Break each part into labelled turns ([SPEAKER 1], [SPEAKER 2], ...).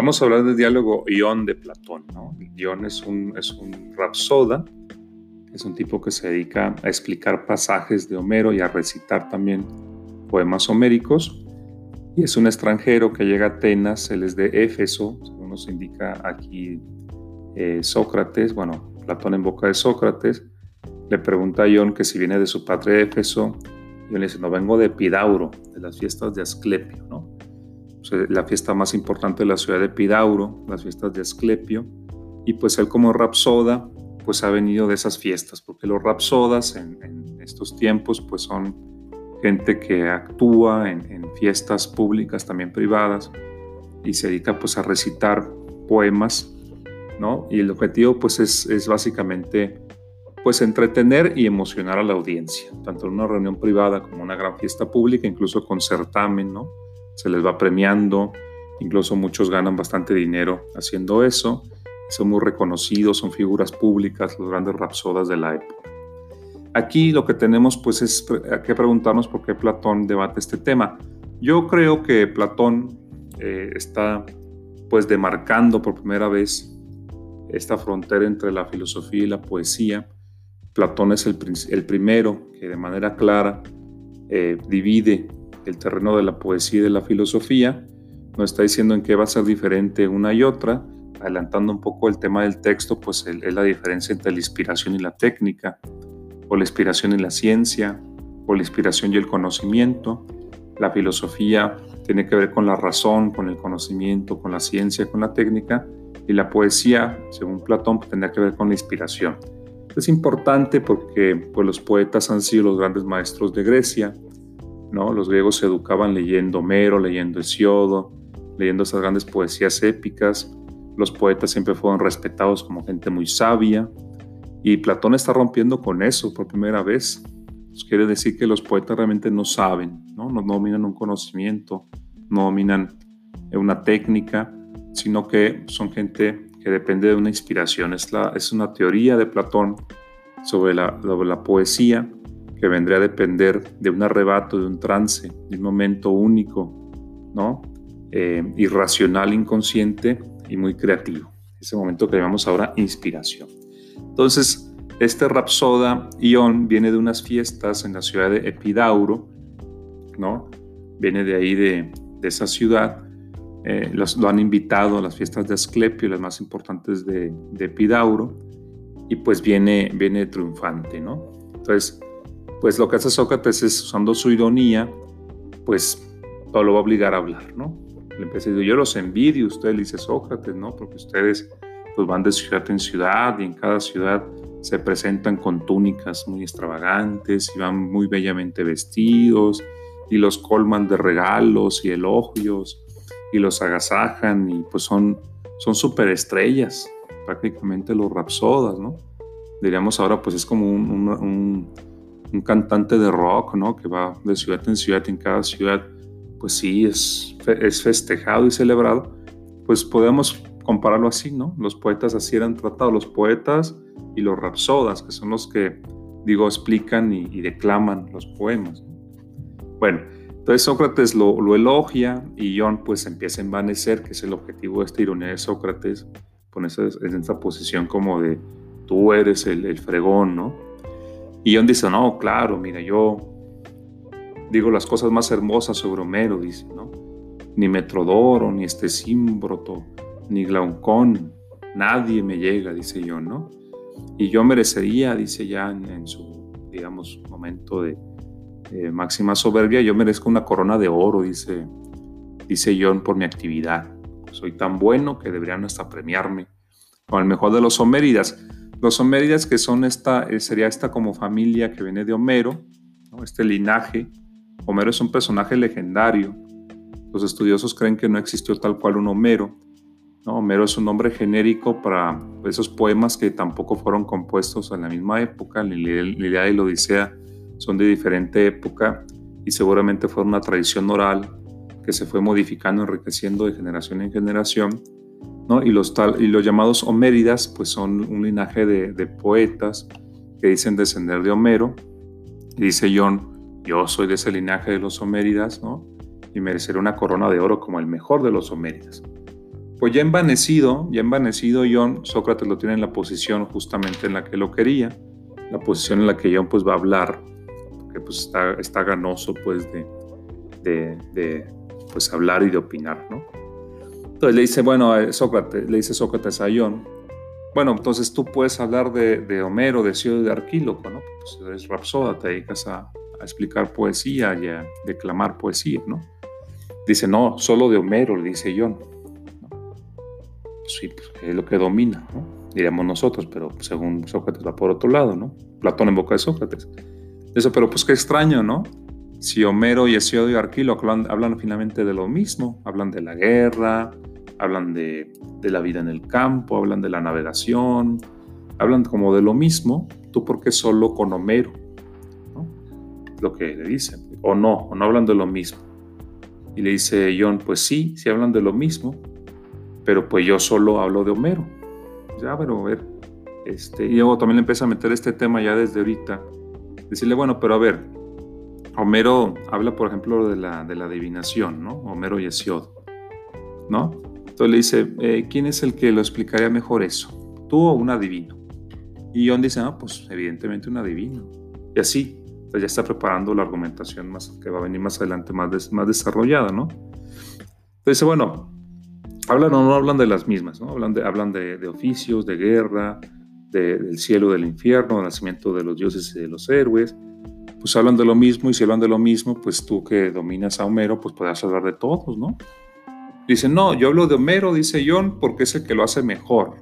[SPEAKER 1] Vamos a hablar del diálogo Ión de Platón. ¿no? Ión es un, es un rapsoda, es un tipo que se dedica a explicar pasajes de Homero y a recitar también poemas homéricos. Y es un extranjero que llega a Atenas, él es de Éfeso, según nos indica aquí eh, Sócrates, bueno, Platón en boca de Sócrates, le pregunta a Ión que si viene de su patria Éfeso, él le dice, no, vengo de Epidauro, de las fiestas de Asclepio. La fiesta más importante de la ciudad de Epidauro, las fiestas de Asclepio, y pues él como rapsoda, pues ha venido de esas fiestas, porque los rapsodas en, estos tiempos pues son gente que actúa en, fiestas públicas, también privadas, y se dedica pues a recitar poemas, ¿no? Y el objetivo pues es, es básicamente pues entretener y emocionar a la audiencia, tanto en una reunión privada como en una gran fiesta pública, incluso con certamen, ¿no? Se les va premiando, incluso muchos ganan bastante dinero haciendo eso, son muy reconocidos, son figuras públicas, los grandes rapsodas de la época. Aquí lo que tenemos pues es que preguntarnos por qué Platón debate este tema. Yo creo que Platón eh, está pues demarcando por primera vez esta frontera entre la filosofía y la poesía, Platón es el, primero que de manera clara eh, divide el terreno de la poesía y de la filosofía. No está diciendo en qué va a ser diferente una y otra. Adelantando un poco el tema del texto, pues es la diferencia entre la inspiración y la técnica, o la inspiración y la ciencia, o la inspiración y el conocimiento. La filosofía tiene que ver con la razón, con el conocimiento, con la ciencia, con la técnica, y la poesía, según Platón, pues, tendría que ver con la inspiración. Es importante porque pues, los poetas han sido los grandes maestros de Grecia. ¿No? Los griegos se educaban leyendo Homero, leyendo Hesiodo, leyendo esas grandes poesías épicas. Los poetas siempre fueron respetados como gente muy sabia. Y Platón está rompiendo con eso por primera vez. Pues, quiere decir que los poetas realmente no saben, ¿no? no dominan un conocimiento, no dominan una técnica, sino que son gente que depende de una inspiración. Es, una teoría de Platón sobre la poesía que vendría a depender de un arrebato, de un trance, de un momento único, ¿no? Eh, irracional, inconsciente y muy creativo. Ese momento que llamamos ahora inspiración. Entonces, este Rapsoda Ion viene de unas fiestas en la ciudad de Epidauro, ¿no? Viene de ahí, de, de esa ciudad, eh, lo han invitado a las fiestas de Asclepio, las más importantes de, de Epidauro, y pues viene, viene triunfante, ¿no? Entonces, pues lo que hace Sócrates es, usando su ironía, pues todo lo va a obligar a hablar, ¿no? Le empieza a decir, yo los envidio, usted le dice Sócrates, ¿no? Porque ustedes pues van de ciudad en ciudad y en cada ciudad se presentan con túnicas muy extravagantes y van muy bellamente vestidos y los colman de regalos y elogios y los agasajan y pues son, son superestrellas, prácticamente los rapsodas, ¿no? Diríamos ahora pues es como un, un, cantante de rock, ¿no? Que va de ciudad en ciudad, en cada ciudad, pues sí, es, es festejado y celebrado, pues podemos compararlo así, ¿no? Los poetas así eran tratados, los poetas y los rapsodas, que son los que, digo, explican y, declaman los poemas. Bueno, entonces Sócrates lo, elogia y Ion pues empieza a envanecer, que es el objetivo de esta ironía de Sócrates, ponerse en esta posición como de tú eres el, fregón, ¿no? Y Ion dice, no, claro, mira, yo digo las cosas más hermosas sobre Homero, dice, ¿no? Ni Metrodoro, ni este Símbroto, ni Glaucón, nadie me llega, dice Ion, ¿no? Y yo merecería, dice ya en su, digamos, momento de, máxima soberbia, yo merezco una corona de oro, dice, dice John, por mi actividad. Soy tan bueno que deberían hasta premiarme con el mejor de los Homéridas. Los Homéridas que son esta, eh, sería esta como familia que viene de Homero, este linaje. Homero es un personaje legendario. Los estudiosos creen que no existió tal cual un Homero. Homero es un nombre genérico para esos poemas que tampoco fueron compuestos en la misma época, la Ilíada y la Odisea son de diferente época y seguramente fue una tradición oral que se fue modificando, enriqueciendo de generación en generación. Y, los llamados Homéridas pues son un linaje de, poetas que dicen descender de Homero. Y dice John, yo soy de ese linaje de los Homéridas, ¿no? Y mereceré una corona de oro como el mejor de los Homéridas. Pues ya envanecido, ya envanecido John, Sócrates lo tiene en la posición justamente en la que lo quería, la posición en la que John pues va a hablar, que pues está, está ganoso pues de, de, pues hablar y de opinar, ¿no? Entonces le dice, bueno, a Sócrates, le dice Sócrates a John, bueno, entonces tú puedes hablar de, Homero, de Ciudad de Arquíloco, ¿no? Pues eres rapsoda, te dedicas a, explicar poesía y a declamar poesía, ¿no? Dice, no, solo de Homero, le dice John. Pues sí, pues es lo que domina, ¿no? Diríamos nosotros, pero según Sócrates va por otro lado, ¿no? Platón en boca de Sócrates. Eso, pero pues qué extraño, ¿no? Si Homero y Hesiodo y Arquíloco hablan finalmente de lo mismo, hablan de la guerra, hablan de, la vida en el campo, hablan de la navegación, hablan como de lo mismo, tú porque solo con Homero, ¿no? lo que le dicen, o no, o no hablan de lo mismo. Y le dice John, pues sí, sí hablan de lo mismo, pero pues yo solo hablo de Homero. Ya, pero a ver, este, y luego también le empieza a meter este tema ya desde ahorita, decirle, bueno, pero a ver, Homero habla, por ejemplo, de la, de la adivinación, ¿no? Homero y Hesiodo, ¿no? Entonces le dice, eh, ¿quién es el que lo explicaría mejor eso? ¿Tú o un adivino? Y John dice, ah, pues evidentemente un adivino. Y así, ya está preparando la argumentación más, que va a venir más adelante, más, más desarrollada, ¿no? Entonces bueno, hablan o no hablan de las mismas, ¿no? Hablan de, hablan de, oficios, de guerra, del cielo, del infierno, del nacimiento de los dioses y de los héroes. Pues hablan de lo mismo y si hablan de lo mismo, pues tú que dominas a Homero, pues podrás hablar de todos, ¿no? Dice, no, yo hablo de Homero, dice John, porque es el que lo hace mejor.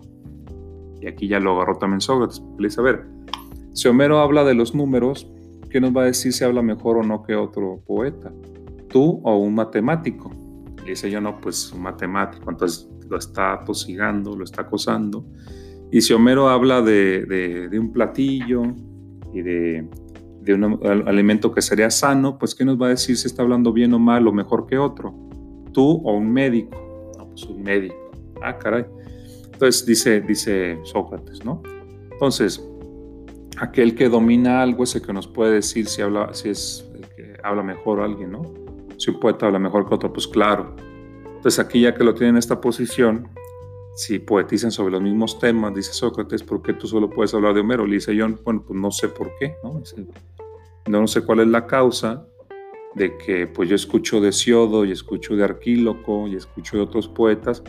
[SPEAKER 1] Y aquí ya lo agarró también Sócrates. Le dice, a ver, si Homero habla de los números, ¿qué nos va a decir si habla mejor o no que otro poeta? ¿Tú o un matemático? Le dice yo, no, pues un matemático. Entonces lo está tosigando, lo está acosando. Y si Homero habla de, un platillo y de, de un alimento que sería sano, pues ¿qué nos va a decir si está hablando bien o mal o mejor que otro? Tú o un médico. No, pues un médico. Ah, caray. Entonces dice, dice Sócrates, ¿no? Entonces, aquel que domina algo es el que nos puede decir si, habla, si es el que habla mejor alguien, ¿no? Si un poeta habla mejor que otro, pues claro. Entonces aquí ya que lo tienen en esta posición, si poetizan sobre los mismos temas, dice Sócrates, ¿por qué tú solo puedes hablar de Homero? Le dice John, bueno, pues no sé por qué, ¿no? no sé cuál es la causa, de que pues yo escucho de Siodo y escucho de Arquíloco y escucho de otros poetas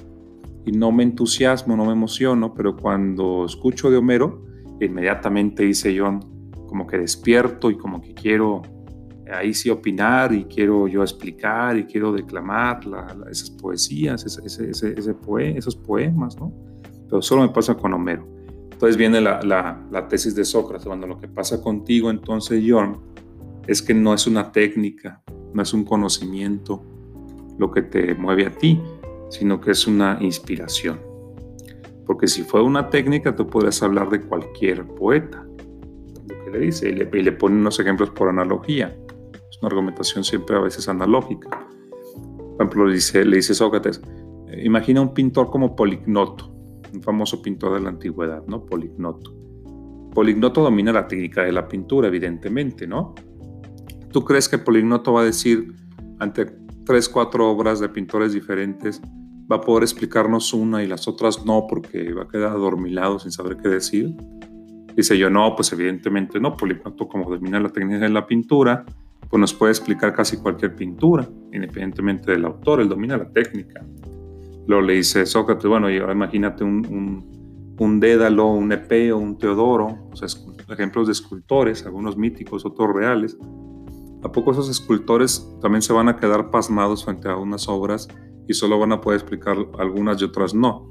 [SPEAKER 1] y no me entusiasmo, no me emociono, pero cuando escucho de Homero, inmediatamente dice John, como que despierto y como que quiero ahí sí opinar y quiero yo explicar y quiero declamar esas poesías, ese, esos poemas, ¿no? Pero solo me pasa con Homero. Entonces viene la, la tesis de Sócrates, cuando lo que pasa contigo entonces, John, es que no es una técnica, no es un conocimiento lo que te mueve a ti, sino que es una inspiración. Porque si fue una técnica, tú podrías hablar de cualquier poeta, lo que le dice, y le, pone unos ejemplos por analogía. Es una argumentación siempre a veces analógica. Por ejemplo, le dice, le dice Sócrates, eh, imagina un pintor como Polignoto, un famoso pintor de la antigüedad, ¿no? Polignoto. Polignoto domina la técnica de la pintura, evidentemente, ¿no? ¿Tú crees que Polignoto va a decir ante tres, cuatro obras de pintores diferentes, va a poder explicarnos una y las otras no porque va a quedar adormilado sin saber qué decir? Dice yo, no, pues evidentemente no. Polignoto, como domina la técnica de la pintura, pues nos puede explicar casi cualquier pintura, independientemente del autor, él domina la técnica. Luego le dice Sócrates, bueno, imagínate un, un, Dédalo, un Epeo, un Teodoro, o sea, ejemplos de escultores, algunos míticos, otros reales, ¿A poco esos escultores también se van a quedar pasmados frente a unas obras y solo van a poder explicar algunas y otras no?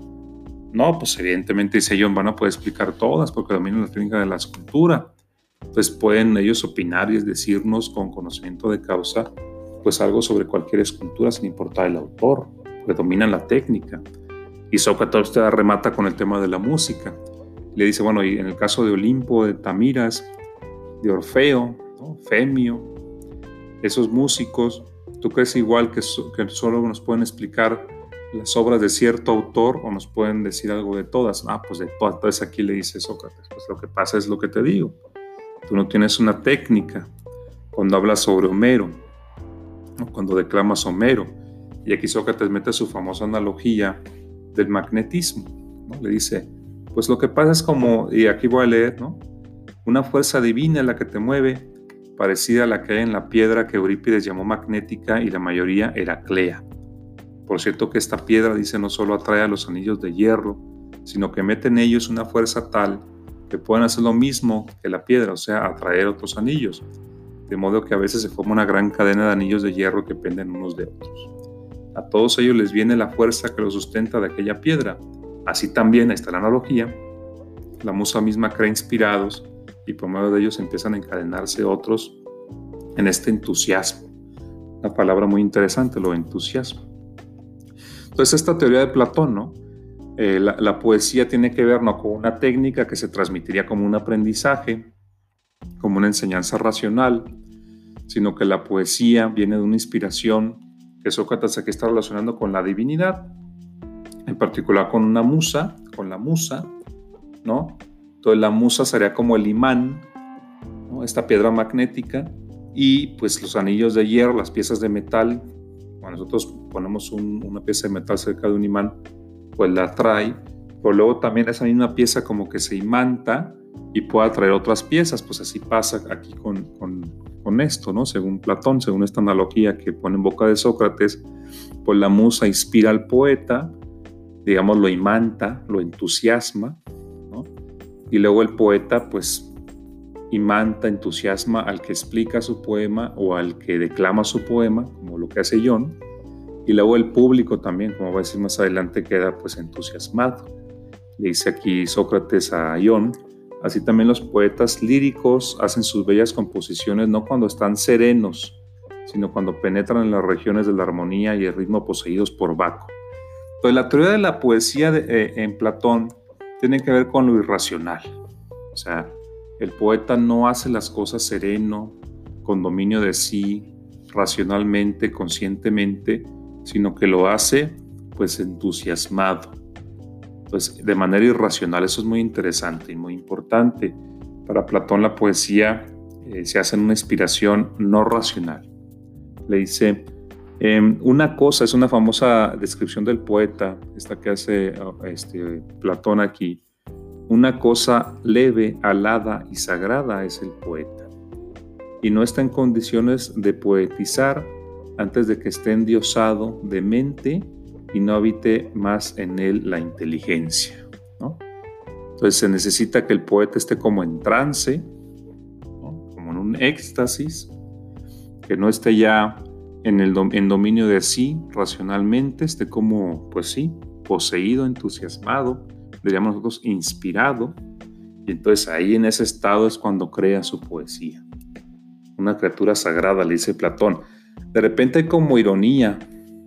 [SPEAKER 1] No, pues evidentemente dice ellos van a poder explicar todas porque dominan la técnica de la escultura. Entonces pueden ellos opinar y decirnos con conocimiento de causa pues algo sobre cualquier escultura sin importar el autor, porque dominan la técnica. Y Sócrates remata con el tema de la música. Le dice, bueno, y en el caso de Olimpo, de Tamiras, de Orfeo, Femio, esos músicos, ¿tú crees igual que, solo nos pueden explicar las obras de cierto autor o nos pueden decir algo de todas? Ah, pues de todas. Entonces aquí le dice Sócrates, pues lo que pasa es lo que te digo. Tú no tienes una técnica cuando hablas sobre Homero, cuando declamas Homero. Y aquí Sócrates mete su famosa analogía del magnetismo. Le dice, pues lo que pasa es como, y aquí voy a leer, ¿no? Una fuerza divina la que te mueve, parecida a la que hay en la piedra que Eurípides llamó magnética y la mayoría Heraclea. Por cierto que esta piedra, dice, no solo atrae a los anillos de hierro, sino que mete en ellos una fuerza tal que pueden hacer lo mismo que la piedra, o sea, atraer otros anillos. De modo que a veces se forma una gran cadena de anillos de hierro que penden unos de otros. A todos ellos les viene la fuerza que los sustenta de aquella piedra. Así también, está la analogía, la musa misma crea inspirados y por medio de ellos empiezan a encadenarse otros en este entusiasmo. Una palabra muy interesante, lo entusiasmo. Entonces esta teoría de Platón, ¿no? Eh, la, poesía tiene que ver no con una técnica que se transmitiría como un aprendizaje, como una enseñanza racional, sino que la poesía viene de una inspiración que Sócrates aquí está relacionando con la divinidad, en particular con una musa, con la musa, ¿no? Entonces la musa sería como el imán, esta piedra magnética, y pues los anillos de hierro, las piezas de metal, cuando nosotros ponemos una pieza de metal cerca de un imán, pues la atrae, pero luego también esa misma pieza como que se imanta y puede atraer otras piezas, pues así pasa aquí con, con, esto, ¿no? Según Platón, según esta analogía que pone en boca de Sócrates, pues la musa inspira al poeta, digamos, lo imanta, lo entusiasma. Y luego el poeta, pues, imanta, entusiasma al que explica su poema o al que declama su poema, como lo que hace John, y luego el público también, como va a decir más adelante, queda pues entusiasmado. Le dice aquí Sócrates a Ión, así también los poetas líricos hacen sus bellas composiciones no cuando están serenos, sino cuando penetran en las regiones de la armonía y el ritmo poseídos por Baco. Entonces la teoría de la poesía eh, en Platón tiene que ver con lo irracional. O sea, el poeta no hace las cosas sereno, con dominio de sí, racionalmente, conscientemente, sino que lo hace pues entusiasmado. Pues de manera irracional, eso es muy interesante y muy importante. Para Platón la poesía eh, se hace en una inspiración no racional. Le dice, em, una cosa, es una famosa descripción del poeta, esta que hace este, Platón aquí, una cosa leve, alada y sagrada es el poeta. Y no está en condiciones de poetizar antes de que esté endiosado de mente y no habite más en él la inteligencia. Entonces se necesita que el poeta esté como en trance, como en un éxtasis, que no esté ya en el en dominio de sí racionalmente, esté como, pues sí, poseído, entusiasmado, diríamos nosotros, inspirado. Y entonces ahí en ese estado es cuando crea su poesía. Una criatura sagrada, le dice Platón de repente hay como ironía,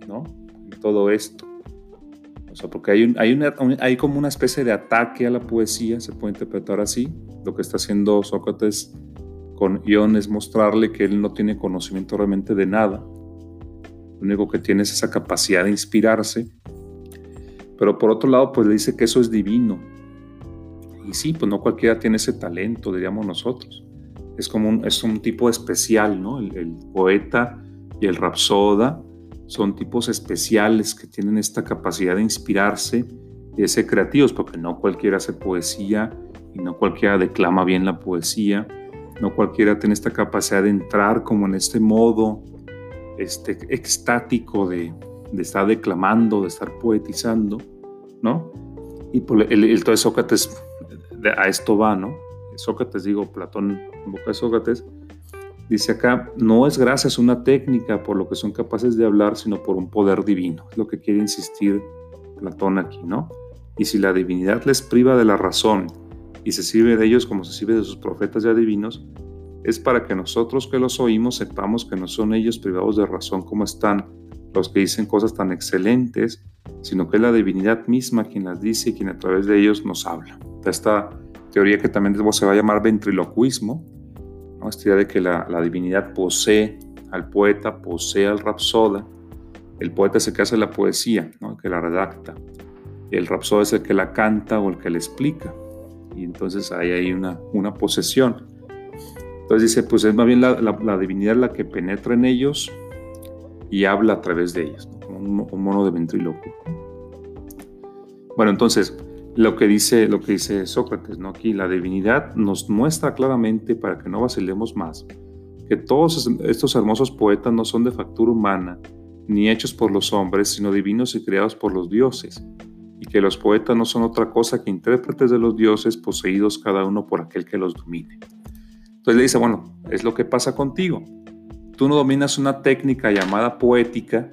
[SPEAKER 1] ¿no? En todo esto. O sea, porque hay, hay, una, hay como una especie de ataque a la poesía, se puede interpretar así. Lo que está haciendo Sócrates con Ion es mostrarle que él no tiene conocimiento realmente de nada. Único que tiene es esa capacidad de inspirarse. Pero por otro lado, pues le dice que eso es divino. Y sí, pues no cualquiera tiene ese talento, diríamos nosotros. Es como un, es un tipo especial, ¿no? El, el poeta y el rapsoda son tipos especiales que tienen esta capacidad de inspirarse y de ser creativos, porque no cualquiera hace poesía y no cualquiera declama bien la poesía, no cualquiera tiene esta capacidad de entrar como en este modo este, extático de, de estar declamando, de estar poetizando, ¿no? Y por el, el, todo Sócrates a esto va, ¿no? Sócrates, digo, Platón en boca de Sócrates, Dice acá, no es gracias a una técnica por lo que son capaces de hablar, sino por un poder divino. Es lo que quiere insistir Platón aquí, ¿no? Y si la divinidad les priva de la razón y se sirve de ellos como se sirve de sus profetas ya divinos, es para que nosotros que los oímos sepamos que no son ellos privados de razón como están los que dicen cosas tan excelentes, sino que es la divinidad misma quien las dice y quien a través de ellos nos habla. Esta teoría que también se va a llamar ventriloquismo, esta idea de que la, divinidad posee al poeta, posee al rapsoda. El poeta es el que hace la poesía, ¿no? el que la redacta. El rapsoda es el que la canta o el que la explica. Y entonces ahí hay una, una posesión. Entonces dice, pues es más bien la, divinidad la que penetra en ellos y habla a través de ellos, como un, mono de ventríloco. Bueno, entonces, lo que dice, lo que dice Sócrates, ¿no? Aquí la divinidad nos muestra claramente, para que no vacilemos más, que todos estos hermosos poetas no son de factura humana, ni hechos por los hombres, sino divinos y creados por los dioses, y que los poetas no son otra cosa que intérpretes de los dioses poseídos cada uno por aquel que los domine. Entonces le dice, bueno, es lo que pasa contigo. Tú no dominas una técnica llamada poética,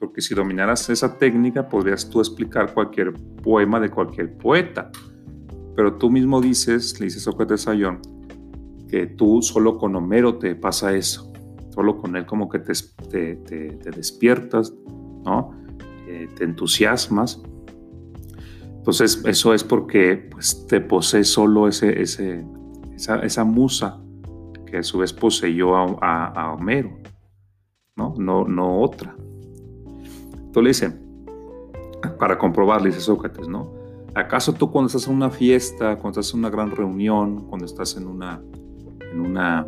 [SPEAKER 1] porque si dominaras esa técnica podrías tú explicar cualquier poema de cualquier poeta. Pero tú mismo dices, le dice Sócrates a John, que tú solo con Homero te pasa eso. Solo con él como que te, te, despiertas, ¿no? Eh, te entusiasmas. Entonces eso es porque pues, te posee solo ese, ese, esa, musa que a su vez poseyó a, Homero, ¿no? ¿no? No otra. Entonces le dice, para comprobar, dice Sócrates, ¿no? ¿Acaso tú cuando estás en una fiesta, cuando estás en una gran reunión, cuando estás en una, en una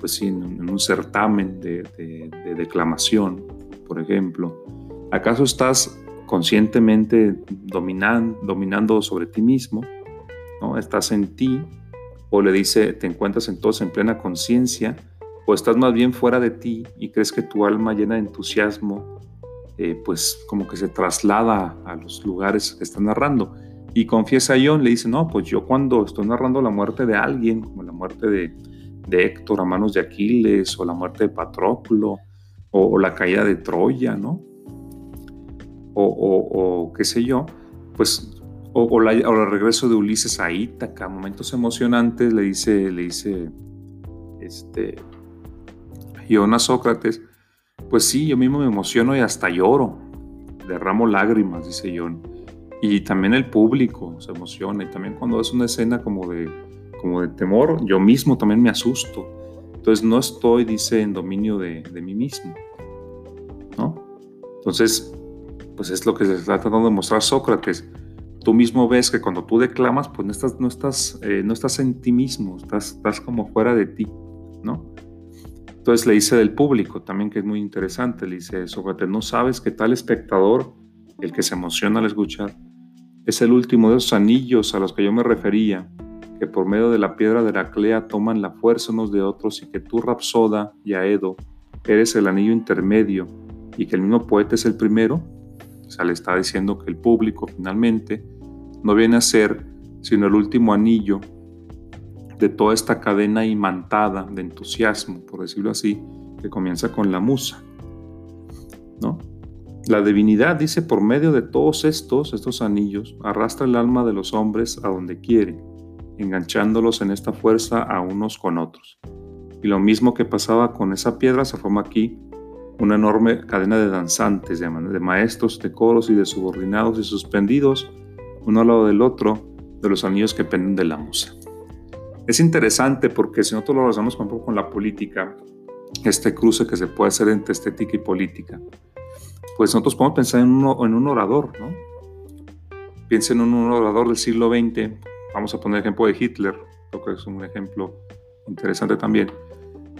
[SPEAKER 1] pues sí, en un certamen de, declamación, por ejemplo, ¿acaso estás conscientemente dominando, dominando sobre ti mismo? ¿no? ¿Estás en ti? ¿O le dice, te encuentras entonces en plena conciencia? ¿O estás más bien fuera de ti y crees que tu alma llena de entusiasmo eh, pues como que se traslada a los lugares que está narrando. Y confiesa John, le dice, no, pues yo cuando estoy narrando la muerte de alguien, como la muerte de, de Héctor a manos de Aquiles, o la muerte de Patroclo, o, la caída de Troya, ¿no? O, o, qué sé yo, pues, o, la, el regreso de Ulises a Ítaca, momentos emocionantes, le dice, le dice, este, John a Sócrates, pues sí, yo mismo me emociono y hasta lloro, derramo lágrimas, dice John. Y también el público se emociona. Y también cuando es una escena como de, como de temor, yo mismo también me asusto. Entonces no estoy, dice, en dominio de, mí mismo. ¿no? Entonces, pues es lo que se está tratando de mostrar Sócrates. Tú mismo ves que cuando tú declamas, pues no estás, no estás, eh, no estás en ti mismo, estás, estás como fuera de ti, ¿no? Entonces le dice del público también, que es muy interesante, le dice Sócrates, ¿no sabes que tal espectador, el que se emociona al escuchar, es el último de esos anillos a los que yo me refería, que por medio de la piedra de Heraclea toman la fuerza unos de otros y que tú, Rapsoda y Aedo, eres el anillo intermedio y que el mismo poeta es el primero? O sea, le está diciendo que el público finalmente no viene a ser sino el último anillo de toda esta cadena imantada de entusiasmo, por decirlo así, que comienza con la musa. ¿no? La divinidad, dice, por medio de todos estos, estos anillos, arrastra el alma de los hombres a donde quiere, enganchándolos en esta fuerza a unos con otros. Y lo mismo que pasaba con esa piedra, se forma aquí una enorme cadena de danzantes, de, maestros, de coros y de subordinados y suspendidos, uno al lado del otro, de los anillos que penden de la musa. Es interesante porque si nosotros lo relacionamos un poco con la política, este cruce que se puede hacer entre estética y política, pues nosotros podemos pensar en un, en un orador, ¿no? Piensen en un orador del siglo XX, vamos a poner el ejemplo de Hitler, creo que es un ejemplo interesante también.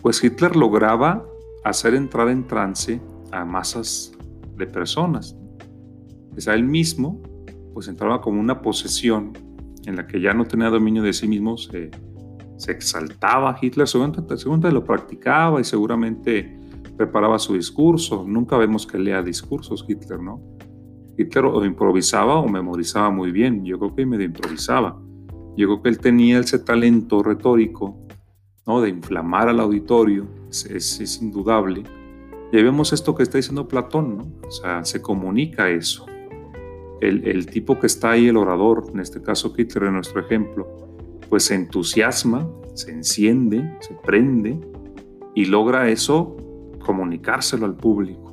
[SPEAKER 1] Pues Hitler lograba hacer entrar en trance a masas de personas. O sea, él mismo, pues entraba como una posesión en la que ya no tenía dominio de sí mismo, se se exaltaba Hitler, seguramente, lo practicaba y seguramente preparaba su discurso. Nunca vemos que lea discursos Hitler, ¿no? Hitler o improvisaba o memorizaba muy bien. Yo creo que medio improvisaba. Yo creo que él tenía ese talento retórico, ¿no? De inflamar al auditorio, es, indudable. Y ahí vemos esto que está diciendo Platón, ¿no? O sea, se comunica eso. El, el tipo que está ahí, el orador, en este caso Hitler, en nuestro ejemplo, pues se entusiasma, se enciende, se prende y logra eso comunicárselo al público.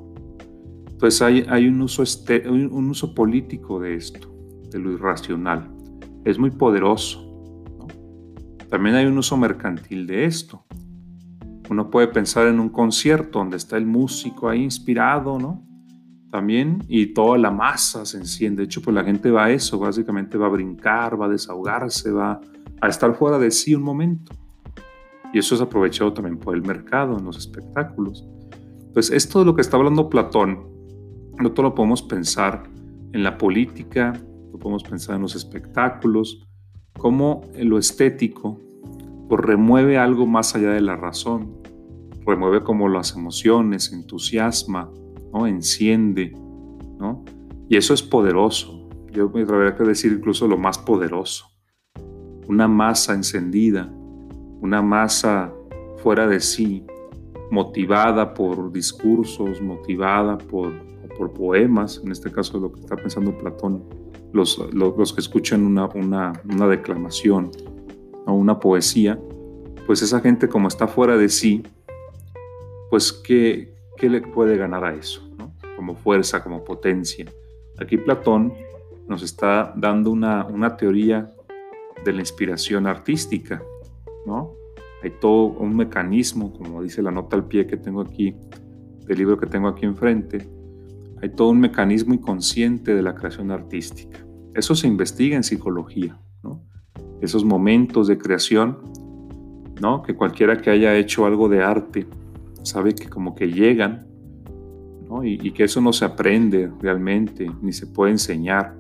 [SPEAKER 1] Entonces hay, hay un, uso este, un, uso político de esto, de lo irracional. Es muy poderoso. También hay un uso mercantil de esto. Uno puede pensar en un concierto donde está el músico ahí inspirado, ¿no? También, y toda la masa se enciende. De hecho, pues la gente va a eso, básicamente va a brincar, va a desahogarse, va a estar fuera de sí un momento. Y eso es aprovechado también por el mercado, en los espectáculos. Pues esto de lo que está hablando Platón, no todo lo podemos pensar en la política, lo podemos pensar en los espectáculos, cómo lo estético pues, remueve algo más allá de la razón, remueve como las emociones, entusiasma, ¿no? enciende, ¿no? y eso es poderoso. Yo me atrevería a decir incluso lo más poderoso. Una masa encendida, una masa fuera de sí, motivada por discursos, motivada por, por poemas, en este caso lo que está pensando Platón, los, los, que escuchan una, una, una declamación o una poesía, pues esa gente como está fuera de sí, pues ¿qué, qué le puede ganar a eso? Como fuerza, como potencia. Aquí Platón nos está dando una, una teoría de la inspiración artística, ¿no? Hay todo un mecanismo, como dice la nota al pie que tengo aquí, del libro que tengo aquí enfrente, hay todo un mecanismo inconsciente de la creación artística. Eso se investiga en psicología. Esos momentos de creación, ¿no? Que cualquiera que haya hecho algo de arte sabe que como que llegan, ¿no? Y, que eso no se aprende realmente, ni se puede enseñar,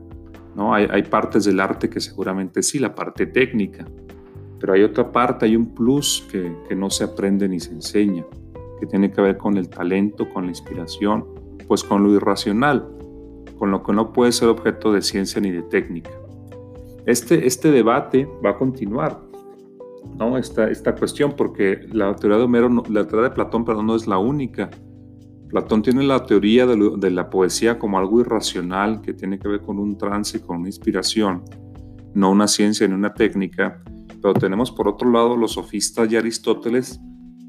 [SPEAKER 1] ¿no? Hay, hay partes del arte que seguramente sí, la parte técnica, pero hay otra parte, hay un plus que, que no se aprende ni se enseña, que tiene que ver con el talento, con la inspiración, pues con lo irracional, con lo que no puede ser objeto de ciencia ni de técnica. Este, este debate va a continuar, ¿no? esta, esta cuestión, porque la teoría de Homero, la teoría de Platón, perdón, no es la única. Platón tiene la teoría de, de, la poesía como algo irracional que tiene que ver con un trance, con una inspiración, no una ciencia ni una técnica, pero tenemos por otro lado los sofistas y Aristóteles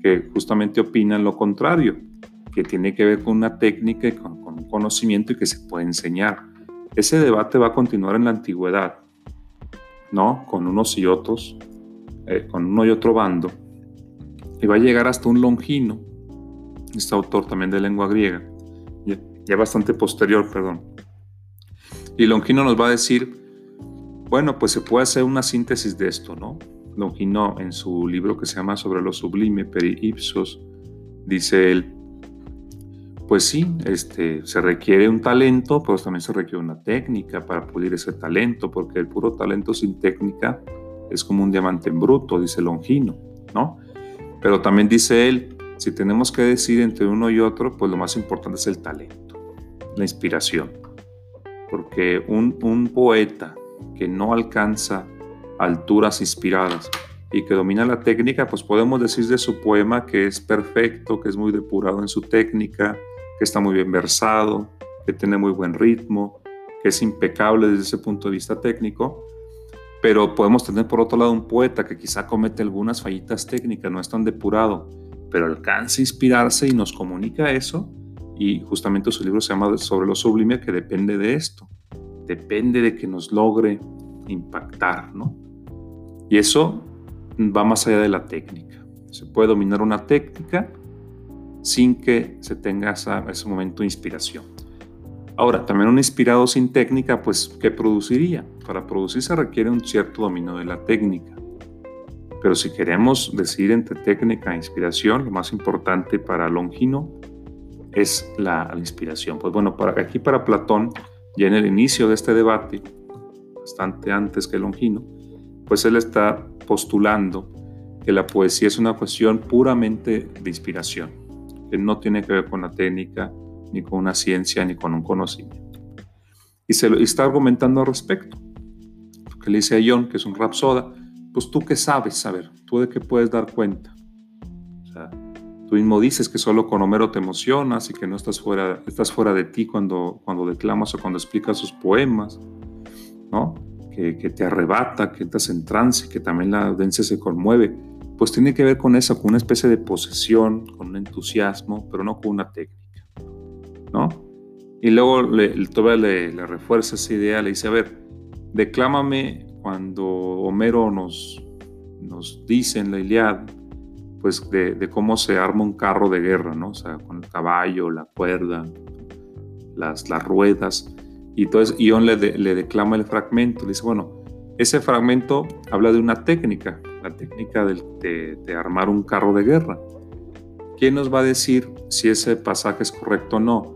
[SPEAKER 1] que justamente opinan lo contrario, que tiene que ver con una técnica y con, un conocimiento y que se puede enseñar. Ese debate va a continuar en la antigüedad, ¿no? Con unos y otros, eh, con uno y otro bando, y va a llegar hasta un Longino, este autor también de lengua griega, ya, ya bastante posterior, perdón. Y Longino nos va a decir bueno, pues se puede hacer una síntesis de esto, ¿no? Longino en su libro que se llama Sobre lo sublime, Peri Ipsos, dice él, pues sí, este, se requiere un talento, pero también se requiere una técnica para pulir ese talento, porque el puro talento sin técnica es como un diamante en bruto, dice Longino, ¿no? Pero también dice él, si tenemos que decir entre uno y otro, pues lo más importante es el talento, la inspiración. Porque un, un poeta que no alcanza alturas inspiradas y que domina la técnica, pues podemos decir de su poema que es perfecto, que es muy depurado en su técnica, que está muy bien versado, que tiene muy buen ritmo, que es impecable desde ese punto de vista técnico, pero podemos tener por otro lado un poeta que quizá comete algunas fallitas técnicas, no es tan depurado, pero alcanza a inspirarse y nos comunica eso, y justamente su libro se llama Sobre lo sublime, que depende de esto depende de que nos logre impactar, ¿no? Y eso va más allá de la técnica. Se puede dominar una técnica sin que se tenga ese momento de inspiración. Ahora, también un inspirado sin técnica, pues, ¿qué produciría? Para producir se requiere un cierto dominio de la técnica. Pero si queremos decidir entre técnica e inspiración, lo más importante para Longino es la, inspiración. Pues bueno, para, aquí para Platón, ya en el inicio de este debate, bastante antes que Longino, pues él está postulando que la poesía es una cuestión puramente de inspiración, que no tiene que ver con la técnica, ni con una ciencia, ni con un conocimiento. Y se lo está argumentando al respecto. Porque le dice a John, que es un rapsoda, pues tú qué sabes, a ver, tú de qué puedes dar cuenta. O sea, Tú mismo dices que solo con Homero te emocionas y que no estás fuera, estás fuera de ti cuando, cuando declamas o cuando explicas sus poemas, ¿no? Que, que te arrebata, que estás en trance, que también la audiencia se conmueve. Pues tiene que ver con eso, con una especie de posesión, con un entusiasmo, pero no con una técnica, ¿no? Y luego le, todavía le, refuerza esa idea, le dice, a ver, declámame cuando Homero nos, nos dice en la Iliad pues de, cómo se arma un carro de guerra, ¿no? O sea, con el caballo, la cuerda, las, las ruedas. Y entonces Ion le, le declama el fragmento, le dice, bueno, ese fragmento habla de una técnica, la técnica de, de, armar un carro de guerra. ¿Quién nos va a decir si ese pasaje es correcto o no?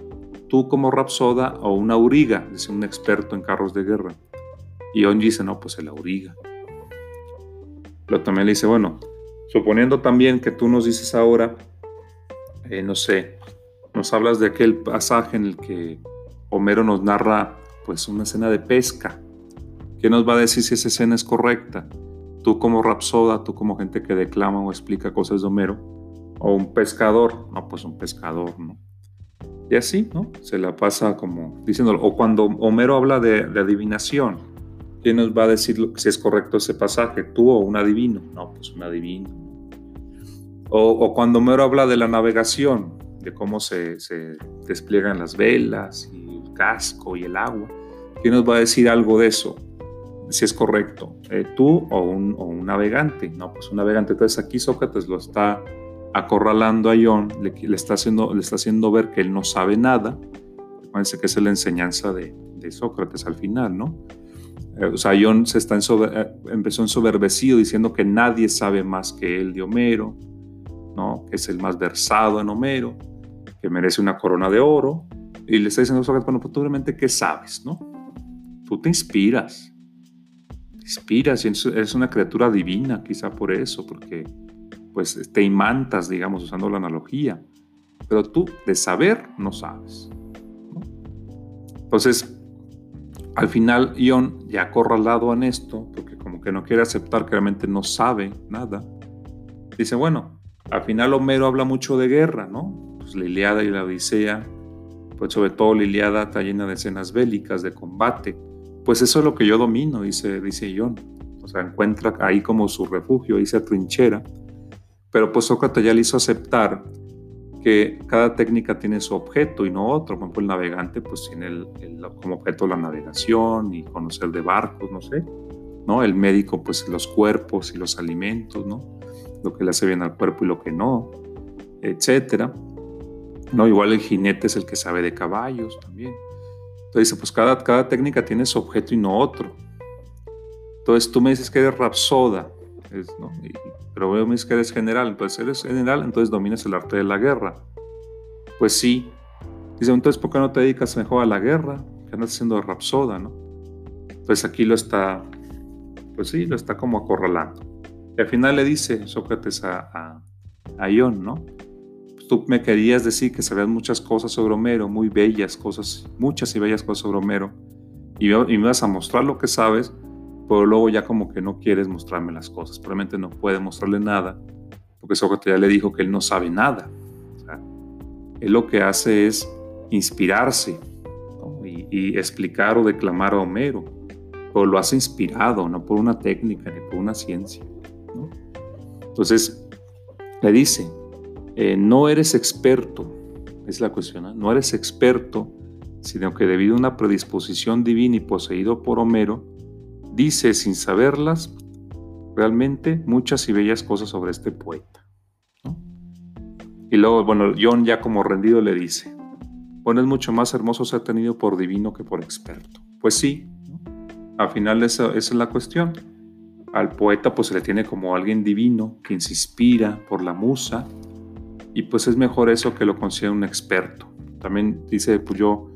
[SPEAKER 1] Tú como Rapsoda o una auriga, dice un experto en carros de guerra. Ion dice, no, pues el auriga. Pero también le dice, bueno, suponiendo también que tú nos dices ahora, eh, no sé, nos hablas de aquel pasaje en el que Homero nos narra pues una escena de pesca. ¿Qué nos va a decir si esa escena es correcta? Tú como rapsoda, tú como gente que declama o explica cosas de Homero, o un pescador, no, pues un pescador, ¿no? Y así, ¿no? Se la pasa como diciéndolo. O cuando Homero habla de, adivinación, ¿quién nos va a decir si es correcto ese pasaje? ¿Tú o un adivino? No, pues un adivino. O, o cuando Homero habla de la navegación, de cómo se, se despliegan las velas y el casco y el agua, ¿quién nos va a decir algo de eso? si es correcto, eh, tú o un, o un, navegante. No, pues un navegante. Entonces aquí Sócrates lo está acorralando a Ion, le, está haciendo, le está haciendo ver que él no sabe nada. Acuérdense que es la enseñanza de, Sócrates al final, ¿no? Eh, o sea, Ion se está eh, empezó ensoberbecido diciendo que nadie sabe más que él de Homero, ¿no? Que es el más versado en Homero, que merece una corona de oro. Y le está diciendo a Sócrates, bueno, pues tú realmente, ¿qué sabes, no? Tú te inspiras, inspiras y eres una criatura divina, quizá por eso, porque pues te imantas, digamos, usando la analogía. Pero tú de saber no sabes. Entonces, al final, Ion, ya acorralado en esto, porque como que no quiere aceptar que realmente no sabe nada, dice, bueno, al final Homero habla mucho de guerra, ¿no? Pues la Iliada y la Odisea, pues sobre todo la Iliada está llena de escenas bélicas, de combate. Pues eso es lo que yo domino, dice, dice Ion. O sea, encuentra ahí como su refugio, ahí se atrinchera pero pues Sócrates ya le hizo aceptar que cada técnica tiene su objeto y no otro. Por ejemplo, el navegante pues tiene el, como objeto la navegación y conocer de barcos, no sé. ¿no? El médico pues los cuerpos y los alimentos, ¿no? Lo que le hace bien al cuerpo y lo que no, etcétera. ¿no? Igual el jinete es el que sabe de caballos también. Entonces, pues cada, cada técnica tiene su objeto y no otro. Entonces tú me dices que eres rapsoda, ¿no? pero veo que eres general, entonces eres general, entonces dominas el arte de la guerra. Pues sí. Dice, entonces, ¿por qué no te dedicas mejor a la guerra? Que andas haciendo rapsoda, ¿no? Pues aquí lo está, pues sí, lo está como acorralando. Y al final le dice Sócrates a, a, Ion, ¿no? Pues tú me querías decir que sabías muchas cosas sobre Homero, muy bellas cosas, muchas y bellas cosas sobre Homero, y, y me vas a mostrar lo que sabes, pero luego ya como que no quieres mostrarme las cosas, probablemente no puede mostrarle nada, porque Sócrates ya le dijo que él no sabe nada. él lo que hace es inspirarse y, explicar o declamar a Homero, pero lo hace inspirado, no por una técnica ni por una ciencia. Entonces, le dice, eh, no eres experto, es la cuestión, no eres experto, sino que debido a una predisposición divina y poseído por Homero, dice sin saberlas realmente muchas y bellas cosas sobre este poeta. Y luego, bueno, John ya como rendido le dice, bueno, es mucho más hermoso ser tenido por divino que por experto. Pues sí, al final esa, es la cuestión. Al poeta pues se le tiene como alguien divino, quien se inspira por la musa, y pues es mejor eso que lo considere un experto. También dice, pues yo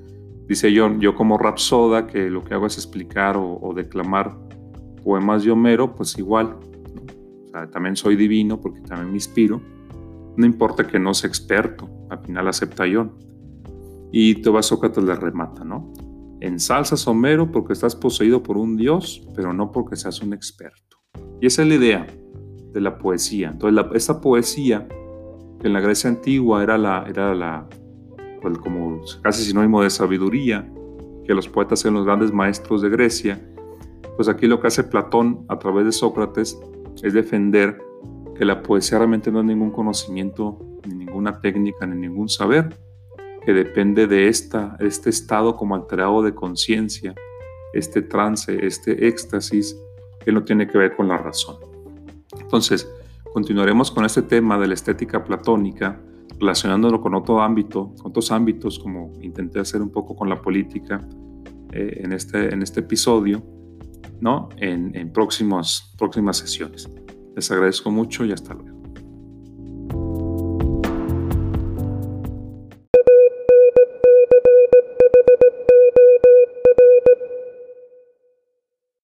[SPEAKER 1] Dice John, yo como rapsoda, que lo que hago es explicar o, declamar poemas de Homero, pues igual. También soy divino porque también me inspiro. No importa que no sea experto, al final acepta John. Y Tomás Sócrates le remata, ¿no? Ensalzas Homero porque estás poseído por un dios, pero no porque seas un experto. Y esa es la idea de la poesía. Entonces, esa poesía, que en la Grecia antigua era la, era la como casi sinónimo de sabiduría, que los poetas eran los grandes maestros de Grecia, pues aquí lo que hace Platón a través de Sócrates es defender que la poesía realmente no es ningún conocimiento, ni ninguna técnica, ni ningún saber, que depende de esta, este estado como alterado de conciencia, este trance, este éxtasis, que no tiene que ver con la razón. Entonces, continuaremos con este tema de la estética platónica, relacionándolo con otro ámbito, con otros ámbitos, como intenté hacer un poco con la política eh, en, este, en este episodio, ¿no? en, en próximas sesiones. Les agradezco mucho y hasta luego.